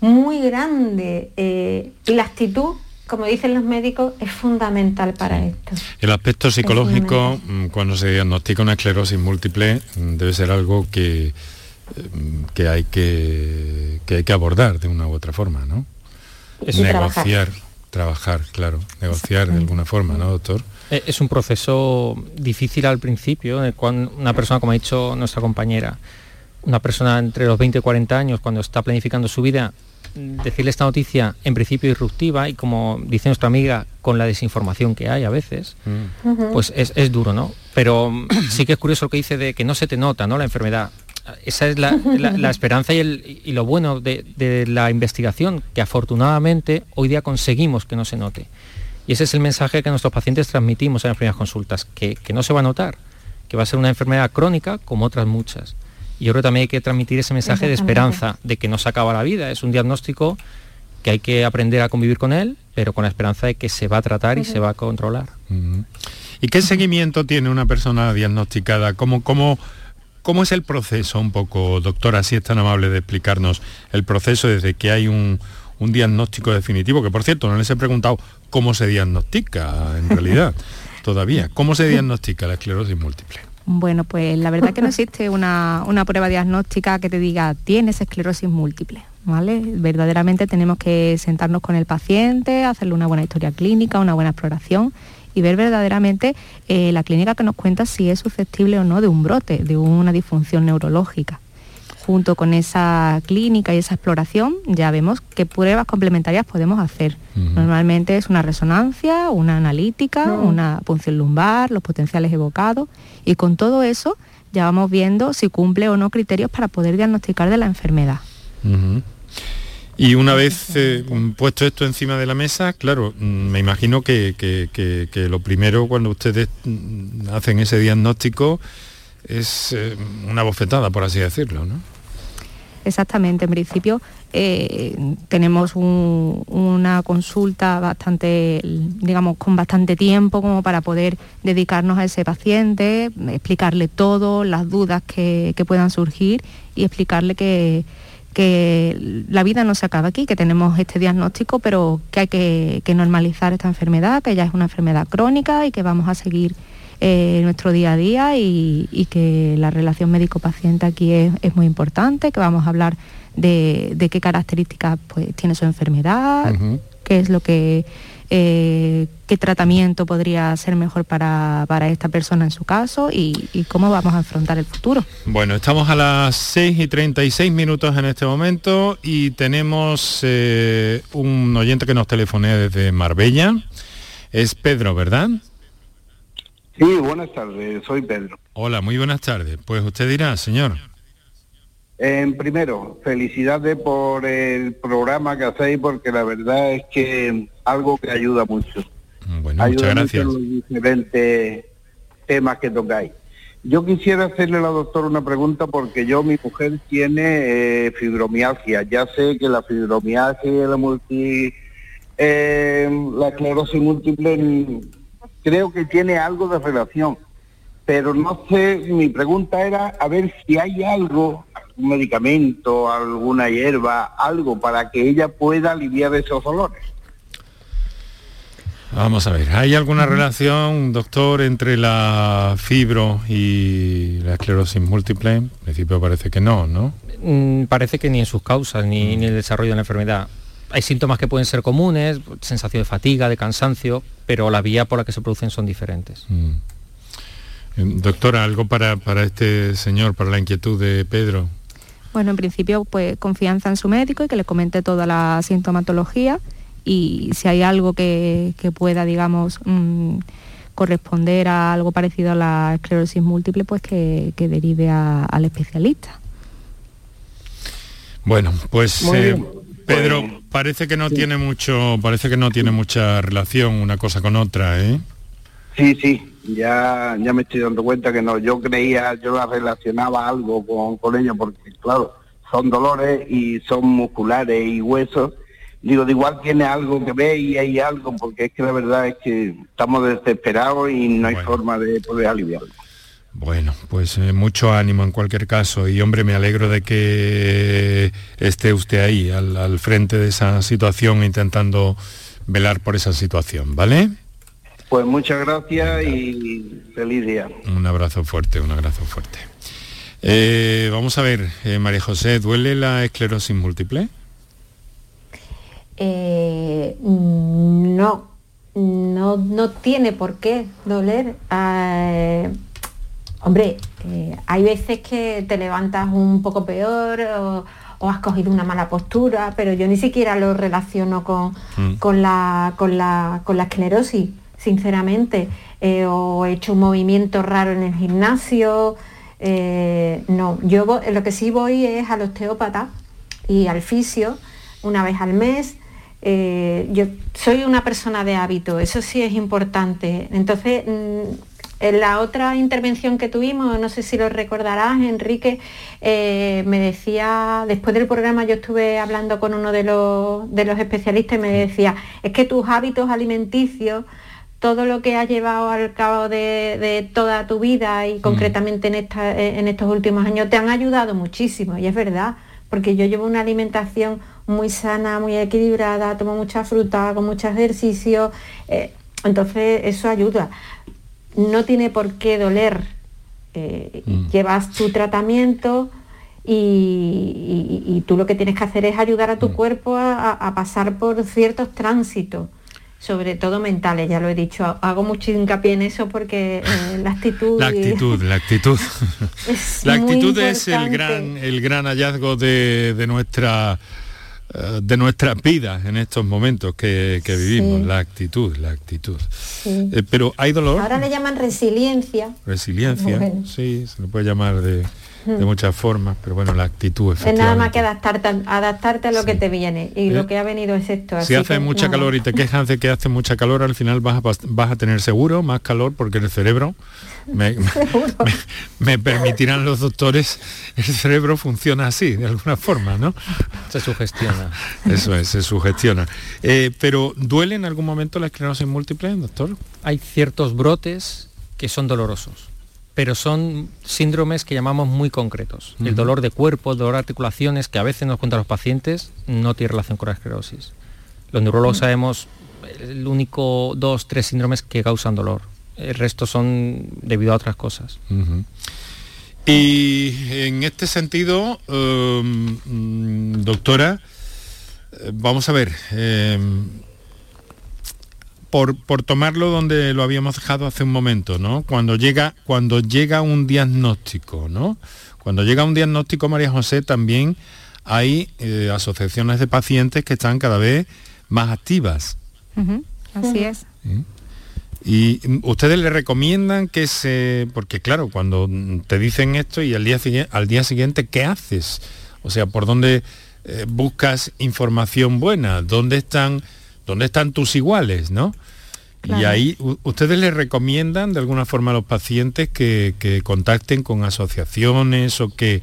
muy grande eh, y la actitud como dicen los médicos, es fundamental para esto. El aspecto psicológico, mm, cuando se diagnostica una esclerosis múltiple, mm, debe ser algo que, mm, que, hay, que, que hay que abordar de una u otra forma, ¿no? Es negociar, trabajar. claro, negociar de alguna forma, ¿no, doctor? Eh, es un proceso difícil al principio, cuando una persona, como ha dicho nuestra compañera, una persona entre los 20 y 40 años, cuando está planificando su vida, decirle esta noticia en principio disruptiva y como dice nuestra amiga, con la desinformación que hay a veces, mm. pues es, duro, ¿no? Pero [clears throat] sí que es curioso lo que dice de que no se te nota, ¿no? La enfermedad. Esa es la, [laughs] esperanza y, lo bueno de, la investigación, que afortunadamente hoy día conseguimos que no se note. Y ese es el mensaje que nuestros pacientes transmitimos en las primeras consultas, que, que no se va a notar, que va a ser una enfermedad crónica como otras muchas y yo creo que también hay que transmitir ese mensaje de esperanza, de que no se acaba la vida. Es un diagnóstico que hay que aprender a convivir con él, pero con la esperanza de que se va a tratar y se va a controlar. ¿Y qué seguimiento tiene una persona diagnosticada? ¿Cómo, cómo, cómo es el proceso un poco, doctora, si es tan amable de explicarnos el proceso desde que hay un, un diagnóstico definitivo? Que por cierto, no les he preguntado cómo se diagnostica en realidad [laughs] todavía. ¿Cómo se diagnostica la esclerosis múltiple? Bueno, pues la verdad que no [laughs] existe una, prueba diagnóstica que te diga tienes esclerosis múltiple. ¿Vale? Verdaderamente tenemos que sentarnos con el paciente, hacerle una buena historia clínica, una buena exploración y ver verdaderamente eh, la clínica que nos cuenta si es susceptible o no de un brote, de una disfunción neurológica junto con esa clínica y esa exploración, ya vemos qué pruebas complementarias podemos hacer. Normalmente es una resonancia, una analítica, una punción lumbar, los potenciales evocados, y con todo eso ya vamos viendo si cumple o no criterios para poder diagnosticar de la enfermedad. Y una vez eh, puesto esto encima de la mesa, claro, mm, me imagino que, que lo primero cuando ustedes mm, hacen ese diagnóstico es eh, una bofetada, por así decirlo, ¿no? Exactamente, en principio eh, tenemos una consulta bastante, digamos, con bastante tiempo como para poder dedicarnos a ese paciente, explicarle todo, las dudas que, puedan surgir y explicarle que, la vida no se acaba aquí, que tenemos este diagnóstico, pero que hay que, que normalizar esta enfermedad, que ya es una enfermedad crónica y que vamos a seguir eh, nuestro día a día y, que la relación médico-paciente aquí es, muy importante, que vamos a hablar de, qué características pues, tiene su enfermedad, qué es lo que eh, qué tratamiento podría ser mejor para, esta persona en su caso y, cómo vamos a afrontar el futuro. Bueno, estamos a las 6 y 36 minutos en este momento y tenemos eh, un oyente que nos telefonea desde Marbella. Es Pedro, ¿verdad? Sí, buenas tardes, soy Pedro. Hola, muy buenas tardes. Pues usted dirá, señor. En primero, felicidades por el programa que hacéis, porque la verdad es que algo que ayuda mucho. Bueno, muchas gracias. los diferentes temas que tocáis. Yo quisiera hacerle a la doctora una pregunta porque yo, mi mujer tiene eh, fibromialgia. Ya sé que la fibromialgia y la multi, eh, la esclerosis múltiple creo que tiene algo de relación. Pero no sé, mi pregunta era a ver si hay algo, un medicamento, alguna hierba, algo para que ella pueda aliviar esos dolores. Vamos a ver, ¿hay alguna relación, doctor, entre la fibro y la esclerosis múltiple? En principio parece que no, ¿no? Mm, parece que ni en sus causas, ni, ni en el desarrollo de la enfermedad hay síntomas que pueden ser comunes, sensación de fatiga, de cansancio, pero la vía por la que se producen son diferentes. Mm. Eh, doctora, ¿algo para, este señor, para la inquietud de Pedro? Bueno, en principio, pues confianza en su médico y que le comente toda la sintomatología y si hay algo que, pueda, digamos, mm, corresponder a algo parecido a la esclerosis múltiple, pues que, derive al especialista. Bueno, pues eh, Pedro, parece que no tiene mucho, parece que no tiene mucha relación una cosa con otra, ¿eh? Sí, sí, ya, ya me estoy dando cuenta que no. Yo creía, yo la relacionaba algo con, con ella porque, claro, son dolores y son musculares y huesos. Digo, de igual tiene algo que ver y hay algo, porque es que la verdad es que estamos desesperados y no hay forma de poder aliviarlo. Bueno, pues eh, mucho ánimo en cualquier caso y hombre, me alegro de que esté usted ahí, al, al frente de esa situación, intentando velar por esa situación, ¿vale? Pues muchas gracias y feliz día. Un abrazo fuerte, un abrazo fuerte. Eh, vamos a ver, eh, María José, ¿duele la esclerosis múltiple? Eh, no, no, no tiene por qué doler. Hombre, hay veces que te levantas un poco peor o, has cogido una mala postura, pero yo ni siquiera lo relaciono con, Mm. con, la, con, la, con la esclerosis, sinceramente. Eh, o he hecho un movimiento raro en el gimnasio. eh, no, yo lo que sí voy es al osteópata y al fisio una vez al mes. Eh, yo soy una persona de hábito, eso sí es importante. Entonces, mm, en la otra intervención que tuvimos, no sé si lo recordarás, Enrique, eh, me decía, después del programa yo estuve hablando con uno de los, de los especialistas y me decía, es que tus hábitos alimenticios, todo lo que has llevado al cabo de, de toda tu vida y concretamente en, esta- eh, en estos últimos años te han ayudado muchísimo, y es verdad, porque yo llevo una alimentación muy sana, muy equilibrada, tomo mucha fruta, hago mucho ejercicio, eh, entonces eso ayuda. No tiene por qué doler. eh, Llevas tu tratamiento y, y- y tú lo que tienes que hacer es ayudar a tu cuerpo a, pasar por ciertos tránsitos, sobre todo mentales, ya lo he dicho. Hago mucho hincapié en eso porque eh, la actitud... La y- actitud, la actitud. [laughs] Es la actitud es el gran, el gran hallazgo de, de nuestra de nuestras vidas en estos momentos que, que vivimos. Sí. La actitud, la actitud. Sí. Eh, pero hay dolor, Ahora le llaman resiliencia. resiliencia, Bueno. sí, se le puede llamar de, de Mm. muchas formas, pero bueno, la actitud Es nada más que adaptarte, adaptarte a lo que te viene. Y Eh, lo que ha venido es esto. Si así hace que mucha nada. calor y te quejas de que hace mucha calor, al final vas a, vas a tener seguro más calor porque el cerebro, me, [laughs] me- me- me permitirán los doctores, el cerebro funciona así, de alguna forma, ¿no? Se sugestiona. Eso es, se sugestiona. Eh, pero ¿duele en algún momento la esclerosis múltiple, doctor? Hay ciertos brotes que son dolorosos, pero son síndromes que llamamos muy concretos. El dolor de cuerpo, el dolor de articulaciones, que a veces nos cuentan los pacientes, no tiene relación con la esclerosis. Los neurólogos sabemos el único dos, tres síndromes que causan dolor. El resto son debido a otras cosas. Y en este sentido, eh, mm, doctora, eh, vamos a ver, eh, por, por tomarlo donde lo habíamos dejado hace un momento, ¿no? Cuando llega, cuando llega un diagnóstico, ¿no? Cuando llega un diagnóstico, María José, también hay eh, asociaciones de pacientes que están cada vez más activas. Así es. Y mm, ustedes le recomiendan que se... Porque claro, cuando te dicen esto y al día, al día siguiente, ¿qué haces? O sea, ¿por dónde eh, buscas información buena? ¿Dónde están, dónde están tus iguales? ¿no? Y ahí ustedes le recomiendan de alguna forma a los pacientes que, que contacten con asociaciones o que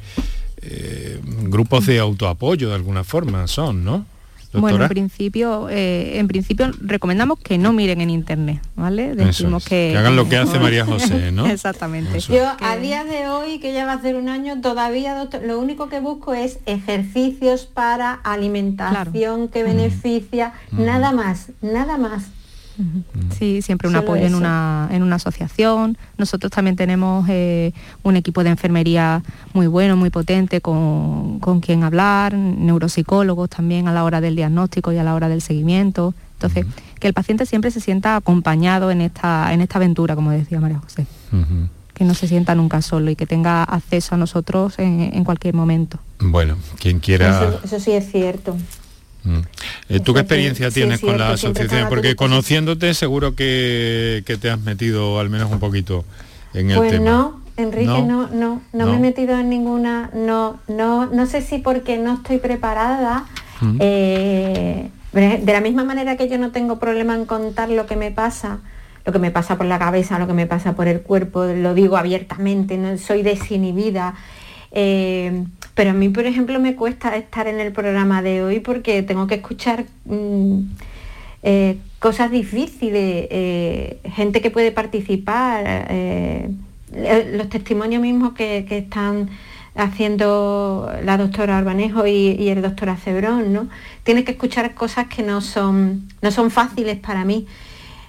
eh, grupos de autoapoyo de alguna forma son, ¿no? Bueno, en principio, eh, en principio recomendamos que no miren en internet, ¿vale? Decimos es, que, que hagan lo que hace María José, ¿no? [laughs] Exactamente. Yo a día de hoy, que ya va a ser un año, todavía doctor, lo único que busco es ejercicios para alimentación que beneficia, nada más, nada más. Sí, siempre un Solo apoyo en una, en una asociación. Nosotros también tenemos eh, un equipo de enfermería muy bueno, muy potente, con, con quien hablar, neuropsicólogos también a la hora del diagnóstico y a la hora del seguimiento. Entonces, que el paciente siempre se sienta acompañado en esta, en esta aventura, como decía María José. Que no se sienta nunca solo y que tenga acceso a nosotros en, en cualquier momento. Bueno, quien quiera... Eso, eso sí es cierto. Mm. Eh, ¿Tú qué experiencia sí, tienes es con la cierto, siempre asociación? están a tu Porque conociéndote seguro que, que te has metido al menos un poquito en el Pues tema. no, Enrique, No. no, no, no, No. me he metido en ninguna, no, no, no sé si porque no estoy preparada. Mm. eh, de la misma manera que yo no tengo problema en contar lo que me pasa, lo que me pasa por la cabeza, lo que me pasa por el cuerpo, lo digo abiertamente, no soy desinhibida. eh, Pero a mí, por ejemplo, me cuesta estar en el programa de hoy porque tengo que escuchar mm, eh, cosas difíciles, eh, gente que puede participar, eh, los testimonios mismos que, están haciendo la doctora Arbanejo y, el doctor Acebrón, ¿no? Tienes que escuchar cosas que no son, no son fáciles para mí.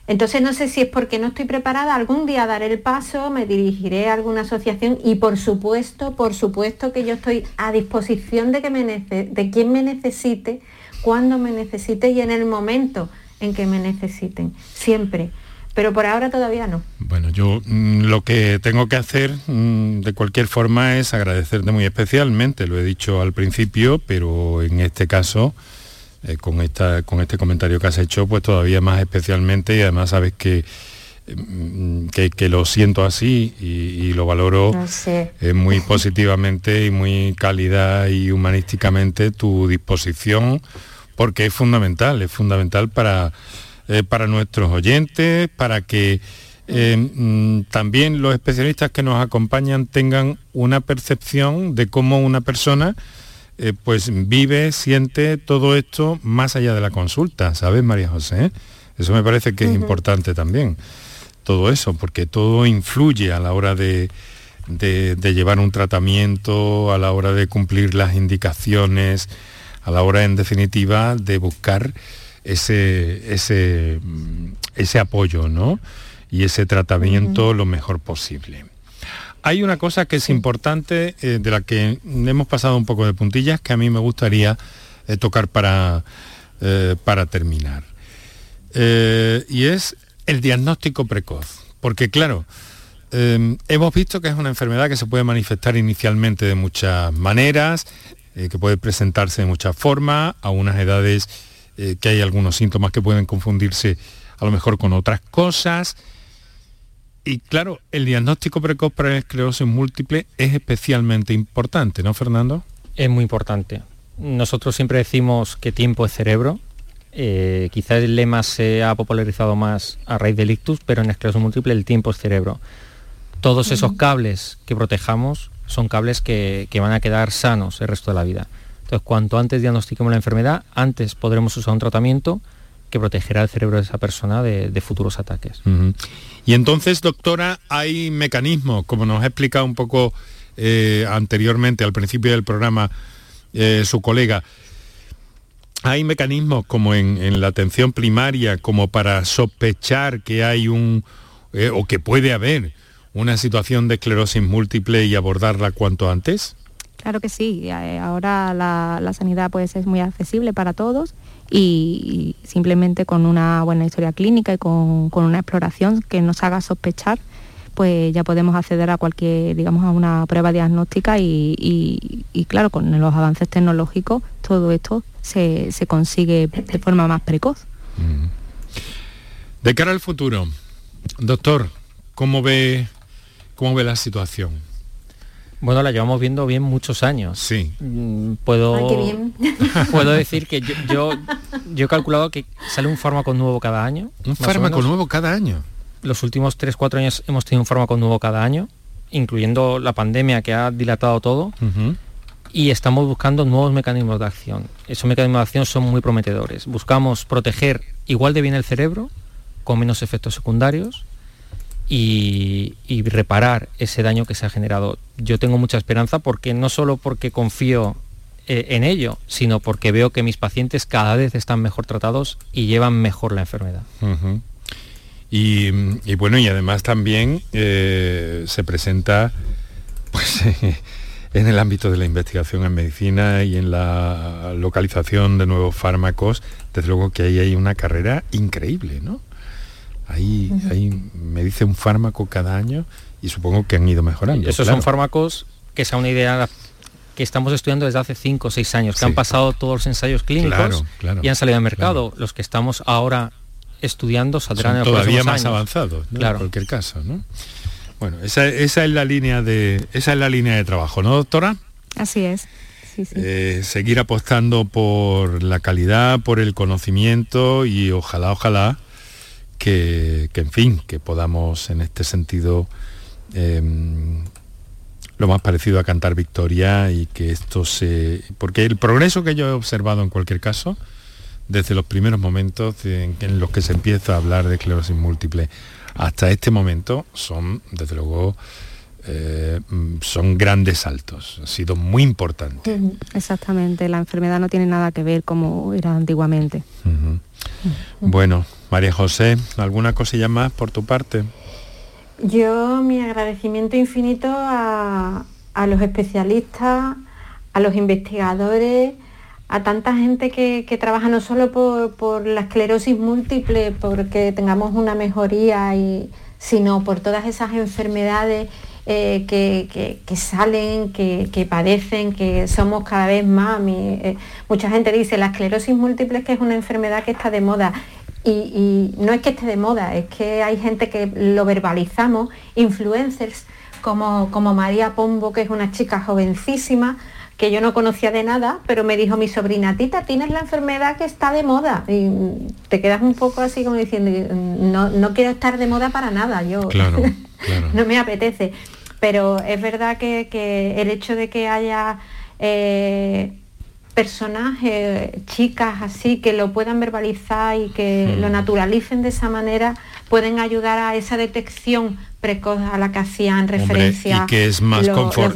Entonces no sé si es porque no estoy preparada, algún día daré el paso, me dirigiré a alguna asociación y por supuesto, por supuesto que yo estoy a disposición de, que me de quien me necesite, cuando me necesite y en el momento en que me necesiten, siempre. Pero por ahora todavía no. Bueno, yo mm, lo que tengo que hacer mm, de cualquier forma es agradecerte muy especialmente, lo he dicho al principio, pero en este caso eh, con, esta, con este comentario que has hecho, pues todavía más especialmente y además sabes que, mm, que, lo siento así y, lo valoro muy [laughs] positivamente y muy calidad y humanísticamente tu disposición, porque es fundamental, es fundamental para, eh, para nuestros oyentes, para que eh, mm, también los especialistas que nos acompañan tengan una percepción de cómo una persona eh, pues vive, siente todo esto más allá de la consulta, ¿sabes, María José? Eso me parece que es importante también, todo eso, porque todo influye a la hora de, llevar un tratamiento, a la hora de cumplir las indicaciones, a la hora, en definitiva, de buscar ese, ese, mm, ese apoyo, ¿no? Y ese tratamiento lo mejor posible. Hay una cosa que es importante, eh, de la que hemos pasado un poco de puntillas, que a mí me gustaría eh, tocar para, eh, para terminar. y es el diagnóstico precoz. Porque claro, hemos visto que es una enfermedad que se puede manifestar inicialmente de muchas maneras, que puede presentarse de muchas formas, a unas edades que hay algunos síntomas que pueden confundirse a lo mejor con otras cosas y claro, el diagnóstico precoz para la esclerosis múltiple es especialmente importante, ¿no, Fernando? Es muy importante. Nosotros siempre decimos que tiempo es cerebro. Eh, quizás el lema se ha popularizado más a raíz del ictus, pero en esclerosis múltiple el tiempo es cerebro. Todos esos cables que protejamos son cables que, van a quedar sanos el resto de la vida. Entonces, cuanto antes diagnostiquemos la enfermedad, antes podremos usar un tratamiento que protegerá el cerebro de esa persona de, futuros ataques. Y entonces, doctora, hay mecanismos, como nos ha explicado un poco eh, anteriormente, al principio del programa, eh, su colega, hay mecanismos como en, la atención primaria, como para sospechar que hay un, eh, o que puede haber una situación de esclerosis múltiple y abordarla cuanto antes? Claro que sí, ahora la, la sanidad puede ser muy accesible para todos y simplemente con una buena historia clínica y con, una exploración que nos haga sospechar pues ya podemos acceder a cualquier, digamos, a una prueba diagnóstica y, claro, con los avances tecnológicos todo esto se, consigue de forma más precoz. Mm. De cara al futuro, doctor, ¿cómo ve, cómo ve la situación? Bueno, la llevamos viendo bien muchos años. Sí. Mm, puedo, [laughs] puedo decir que yo, yo, he calculado que sale un fármaco nuevo cada año. ¿Un fármaco nuevo cada año? Los últimos 3-4 años hemos tenido un fármaco nuevo cada año, incluyendo la pandemia que ha dilatado todo. Y estamos buscando nuevos mecanismos de acción. Esos mecanismos de acción son muy prometedores. Buscamos proteger igual de bien el cerebro, con menos efectos secundarios, y, reparar ese daño que se ha generado. Yo tengo mucha esperanza porque no solo porque confío eh, en ello, sino porque veo que mis pacientes cada vez están mejor tratados y llevan mejor la enfermedad. y, bueno, y además también eh, se presenta pues, [laughs] en el ámbito de la investigación en medicina y en la localización de nuevos fármacos, desde luego que ahí hay una carrera increíble, ¿no? Ahí, me dice un fármaco cada año y supongo que han ido mejorando. Esos son fármacos que sea una idea que estamos estudiando desde hace 5 o 6 años, que han pasado todos los ensayos clínicos y han salido al mercado. Los que estamos ahora estudiando saldrán en los todavía más avanzados, en cualquier caso. Bueno, esa, es la línea de esa es la línea de trabajo, ¿no, doctora? Así es. Eh, seguir apostando por la calidad, por el conocimiento y ojalá, ojalá que, en fin, que podamos en este sentido em, lo más parecido a cantar victoria y que esto se... Porque el progreso que yo he observado en cualquier caso, desde los primeros momentos en, en los que se empieza a hablar de esclerosis múltiple hasta este momento, son, desde luego, eh, son grandes saltos, ha sido muy importante. Exactamente, la enfermedad no tiene nada que ver como era antiguamente. Bueno, María José, ¿alguna cosilla más por tu parte? Yo mi agradecimiento infinito a, los especialistas, a los investigadores, a tanta gente que, trabaja no solo por, la esclerosis múltiple, porque tengamos una mejoría, sino por todas esas enfermedades eh, que, salen, que, padecen, que somos cada vez más. Eh, mucha gente dice la esclerosis múltiple es que es una enfermedad que está de moda y, no es que esté de moda, es que hay gente que lo verbalizamos, influencers como, como María Pombo, que es una chica jovencísima, que yo no conocía de nada, pero me dijo mi sobrina, tita, tienes la enfermedad que está de moda. Y te quedas un poco así como diciendo, no, no quiero estar de moda para nada, yo [laughs] no me apetece. Pero es verdad que, el hecho de que haya eh, personajes, chicas así, que lo puedan verbalizar y que lo mm. naturalicen de esa manera, pueden ayudar a esa detección precoz a la que hacían referencia. y que es más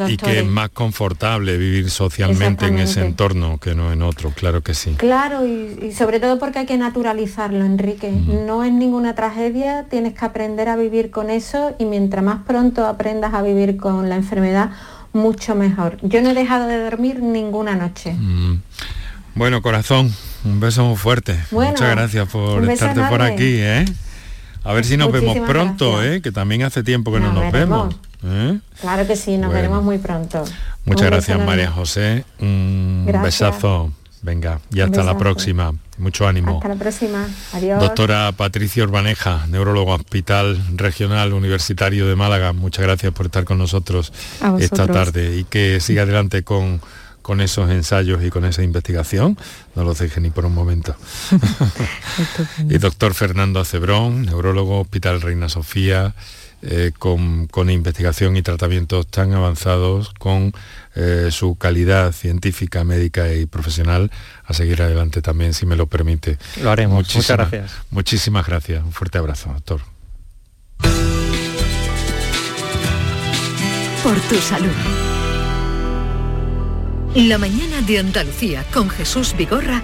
y que es más confortable vivir socialmente en ese entorno que no en otro, claro que sí. Claro, y, sobre todo porque hay que naturalizarlo, Enrique. No es ninguna tragedia, tienes que aprender a vivir con eso y mientras más pronto aprendas a vivir con la enfermedad, mucho mejor. Yo no he dejado de dormir ninguna noche. Mm. Bueno, corazón, un beso muy fuerte. Muchas gracias por estarte por aquí, ¿eh? A ver si nos vemos pronto, ¿eh? que también hace tiempo que no nos vemos. ¿eh? Claro que sí, nos veremos muy pronto. Muchas gracias María José. Un besazo. Venga, y hasta la próxima. Mucho ánimo. Hasta la próxima. Adiós. Doctora Patricia Urbaneja, neurólogo Hospital Regional Universitario de Málaga, muchas gracias por estar con nosotros esta tarde y que siga adelante con, con esos ensayos y con esa investigación. No los deje ni por un momento. [laughs] [laughs] y doctor Fernando Acebrón, neurólogo Hospital Reina Sofía. Eh, con, con, investigación y tratamientos tan avanzados, con eh, su calidad científica, médica y profesional a seguir adelante también, si me lo permite. Lo haremos. Muchas gracias. Muchísimas gracias. Un fuerte abrazo, doctor. Por tu salud. La mañana de Andalucía con Jesús Vigorra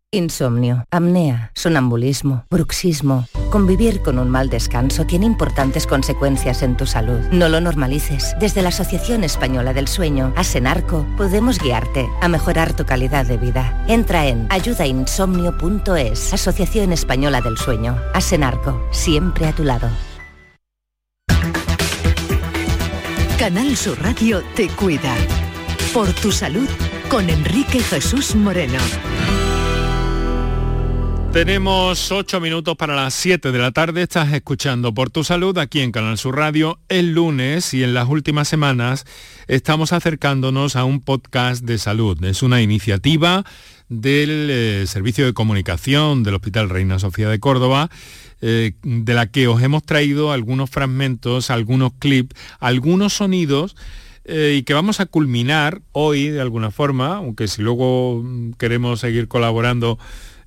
Insomnio, apnea, sonambulismo, bruxismo. Convivir con un mal descanso tiene importantes consecuencias en tu salud. No lo normalices. Desde la Asociación Española del Sueño, Asenarco, podemos guiarte a mejorar tu calidad de vida. Entra en ayudainsomnio.es. Asociación Española del Sueño. Asenarco, siempre a tu lado. Canal Sur Radio te cuida. Por tu salud con Enrique Jesús Moreno. Tenemos ocho minutos para las 7 de la tarde. Estás escuchando Por tu Salud aquí en Canal Sur Radio. El lunes y en las últimas semanas estamos acercándonos a un podcast de salud. Es una iniciativa del eh, Servicio de Comunicación del Hospital Reina Sofía de Córdoba, eh, de la que os hemos traído algunos fragmentos, algunos clips, algunos sonidos eh, y que vamos a culminar hoy de alguna forma, aunque si luego mm, queremos seguir colaborando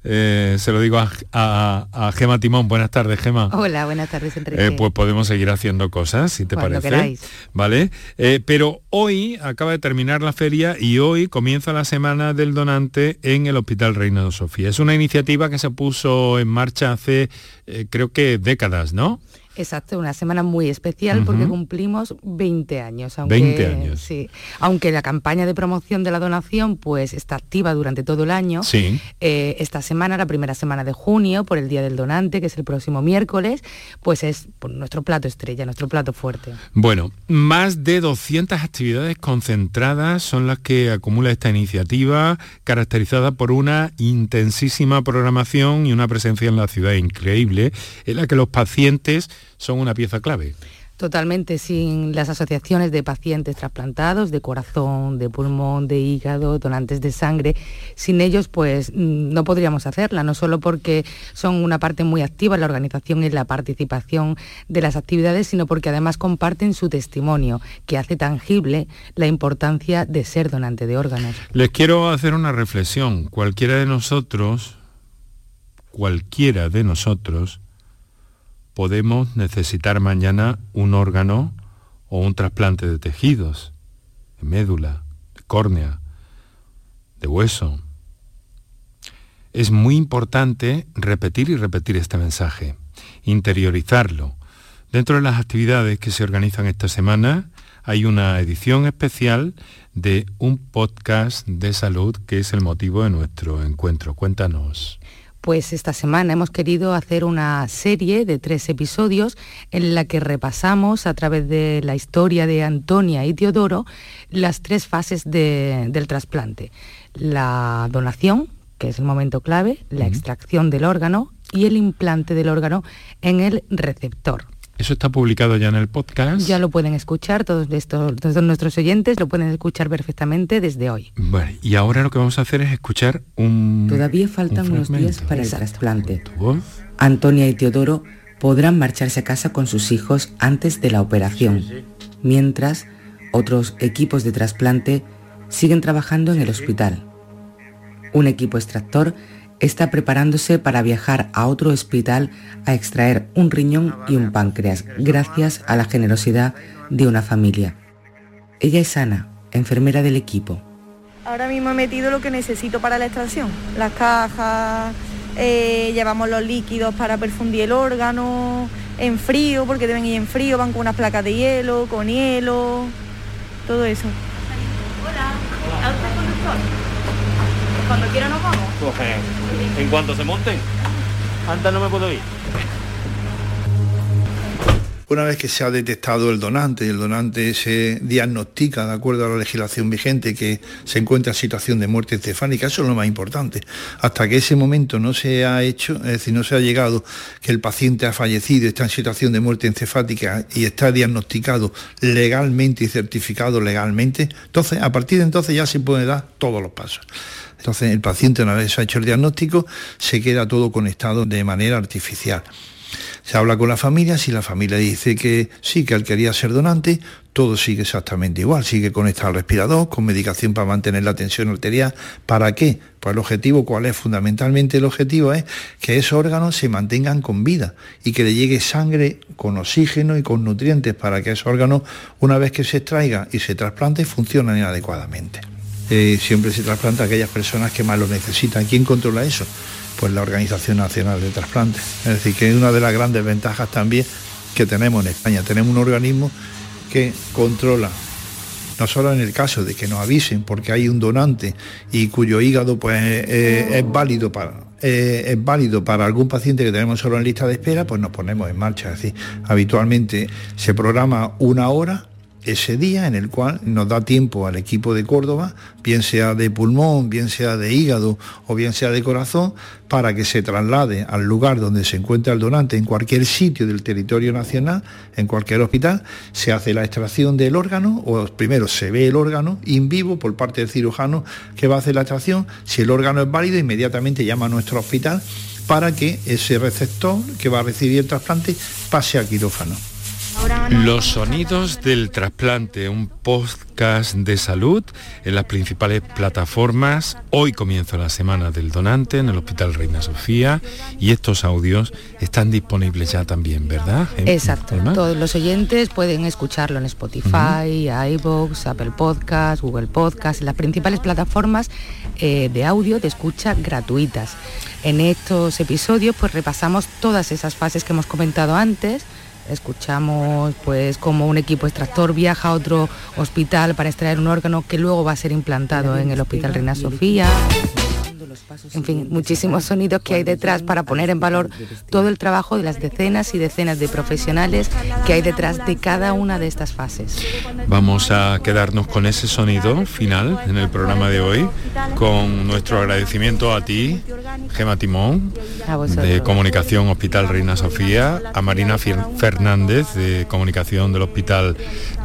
Eh, se lo digo a, Gema Timón. Buenas tardes, Gema. Hola, buenas tardes, Enrique. Eh, pues podemos seguir haciendo cosas, si te Cuando parece. Queráis. Vale. Eh, pero hoy acaba de terminar la feria y hoy comienza la semana del donante en el Hospital Reina de Sofía. Es una iniciativa que se puso en marcha hace, creo que décadas, ¿no? Exacto, una semana muy especial porque cumplimos 20 años. Aunque, 20 años. Sí, aunque la campaña de promoción de la donación pues está activa durante todo el año. Sí. Eh, esta semana, la primera semana de junio, por el Día del Donante, que es el próximo miércoles, pues es nuestro plato estrella, nuestro plato fuerte. Bueno, más de 200 actividades concentradas son las que acumula esta iniciativa, caracterizada por una intensísima programación y una presencia en la ciudad increíble, en la que los pacientes son una pieza clave. Totalmente, sin las asociaciones de pacientes trasplantados, de corazón, de pulmón, de hígado, donantes de sangre, sin ellos pues mm, no podríamos hacerla, no solo porque son una parte muy activa en la organización y en la participación de las actividades, sino porque además comparten su testimonio, que hace tangible la importancia de ser donante de órganos. Les quiero hacer una reflexión. Cualquiera de nosotros, cualquiera de nosotros, podemos necesitar mañana un órgano o un trasplante de tejidos, de médula, de córnea, de hueso. Es muy importante repetir y repetir este mensaje, interiorizarlo. Dentro de las actividades que se organizan esta semana hay una edición especial de un podcast de salud que es el motivo de nuestro encuentro. Cuéntanos pues esta semana hemos querido hacer una serie de tres episodios en la que repasamos a través de la historia de Antonia y Teodoro las tres fases del trasplante. La donación, que es el momento clave, la extracción del órgano y el implante del órgano en el receptor. Eso está publicado ya en el podcast. Ya lo pueden escuchar, todos, estos, todos nuestros oyentes lo pueden escuchar perfectamente desde hoy. Bueno, y ahora lo que vamos a hacer es escuchar un... Todavía faltan unos días para el trasplante. Antonia y Teodoro podrán marcharse a casa con sus hijos antes de la operación, mientras otros equipos de trasplante siguen trabajando en el hospital. Un equipo extractor está preparándose para viajar a otro hospital a extraer un riñón y un páncreas, gracias a la generosidad de una familia. Ella es Ana, enfermera del equipo. Ahora mismo he metido lo que necesito para la extracción, las cajas, eh, llevamos los líquidos para perfundir el órgano, en frío, porque deben ir en frío, van con unas placas de hielo, con hielo, todo eso. Hola, conductor? Cuando quiera nos vamos. Pues, en cuanto se monten. Antes no me puedo ir. Una vez que se ha detectado el donante y el donante se diagnostica de acuerdo a la legislación vigente que se encuentra en situación de muerte encefálica, eso es lo más importante. Hasta que ese momento no se ha hecho, es decir, no se ha llegado que el paciente ha fallecido, está en situación de muerte encefálica y está diagnosticado legalmente y certificado legalmente, entonces a partir de entonces ya se puede dar todos los pasos. Entonces el paciente una vez ha hecho el diagnóstico se queda todo conectado de manera artificial. Se habla con la familia, si la familia dice que sí, que él quería ser donante, todo sigue exactamente igual, sigue conectado al respirador, con medicación para mantener la tensión arterial. ¿Para qué? Pues el objetivo, ¿cuál es? Fundamentalmente el objetivo es que esos órganos se mantengan con vida y que le llegue sangre con oxígeno y con nutrientes para que esos órganos, una vez que se extraiga y se trasplante, funcionen adecuadamente. Eh, siempre se trasplanta a aquellas personas que más lo necesitan. ¿Quién controla eso? Pues la Organización Nacional de Trasplantes. Es decir, que es una de las grandes ventajas también que tenemos en España. Tenemos un organismo que controla, no solo en el caso de que nos avisen porque hay un donante y cuyo hígado pues, eh, es válido para, eh, es válido para algún paciente que tenemos solo en lista de espera, pues nos ponemos en marcha. Es decir, habitualmente se programa una hora ese día en el cual nos da tiempo al equipo de Córdoba, bien sea de pulmón, bien sea de hígado o bien sea de corazón, para que se traslade al lugar donde se encuentra el donante, en cualquier sitio del territorio nacional, en cualquier hospital, se hace la extracción del órgano, o primero se ve el órgano in vivo por parte del cirujano que va a hacer la extracción, si el órgano es válido, inmediatamente llama a nuestro hospital para que ese receptor que va a recibir el trasplante pase a quirófano. Los sonidos del trasplante, un podcast de salud en las principales plataformas. Hoy comienza la semana del donante en el Hospital Reina Sofía y estos audios están disponibles ya también, ¿verdad? Exacto. Todos los oyentes pueden escucharlo en Spotify, iVoox, Apple Podcast, Google Podcast, las principales plataformas eh, de audio de escucha gratuitas. En estos episodios pues repasamos todas esas fases que hemos comentado antes escuchamos pues como un equipo extractor viaja a otro hospital para extraer un órgano que luego va a ser implantado en el Hospital Reina Sofía en fin, muchísimos sonidos que hay detrás para poner en valor todo el trabajo de las decenas y decenas de profesionales que hay detrás de cada una de estas fases. Vamos a quedarnos con ese sonido final en el programa de hoy, con nuestro agradecimiento a ti, Gema Timón, de Comunicación Hospital Reina Sofía, a Marina Fernández, de Comunicación del Hospital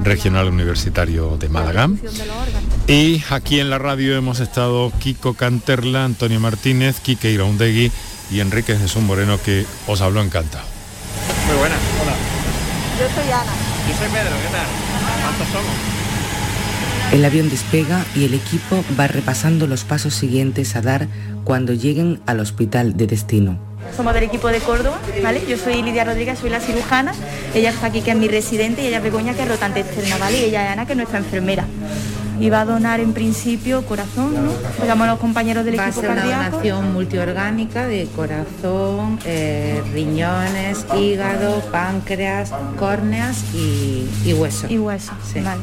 Regional Universitario de Málaga. Y aquí en la radio hemos estado Kiko Canterla, Antonio Martínez, Quique Iraundegui y Enrique Jesús Moreno que os habló encantado. Muy buena, hola. Yo soy Ana. Yo soy Pedro, ¿qué tal? ¿Cuántos somos? El avión despega y el equipo va repasando los pasos siguientes a dar cuando lleguen al hospital de destino. Somos del equipo de Córdoba, ¿vale? Yo soy Lidia Rodríguez, soy la cirujana. Ella está aquí, que es mi residente, y ella es Begoña, que es rotante externa, ¿vale? Y ella es Ana, que es nuestra enfermera va a donar en principio corazón, ¿no? Llamo a los compañeros del va equipo a ser cardíaco. una donación multiorgánica de corazón, eh, riñones, hígado, páncreas, córneas y, y hueso. Y hueso, Sí. vale.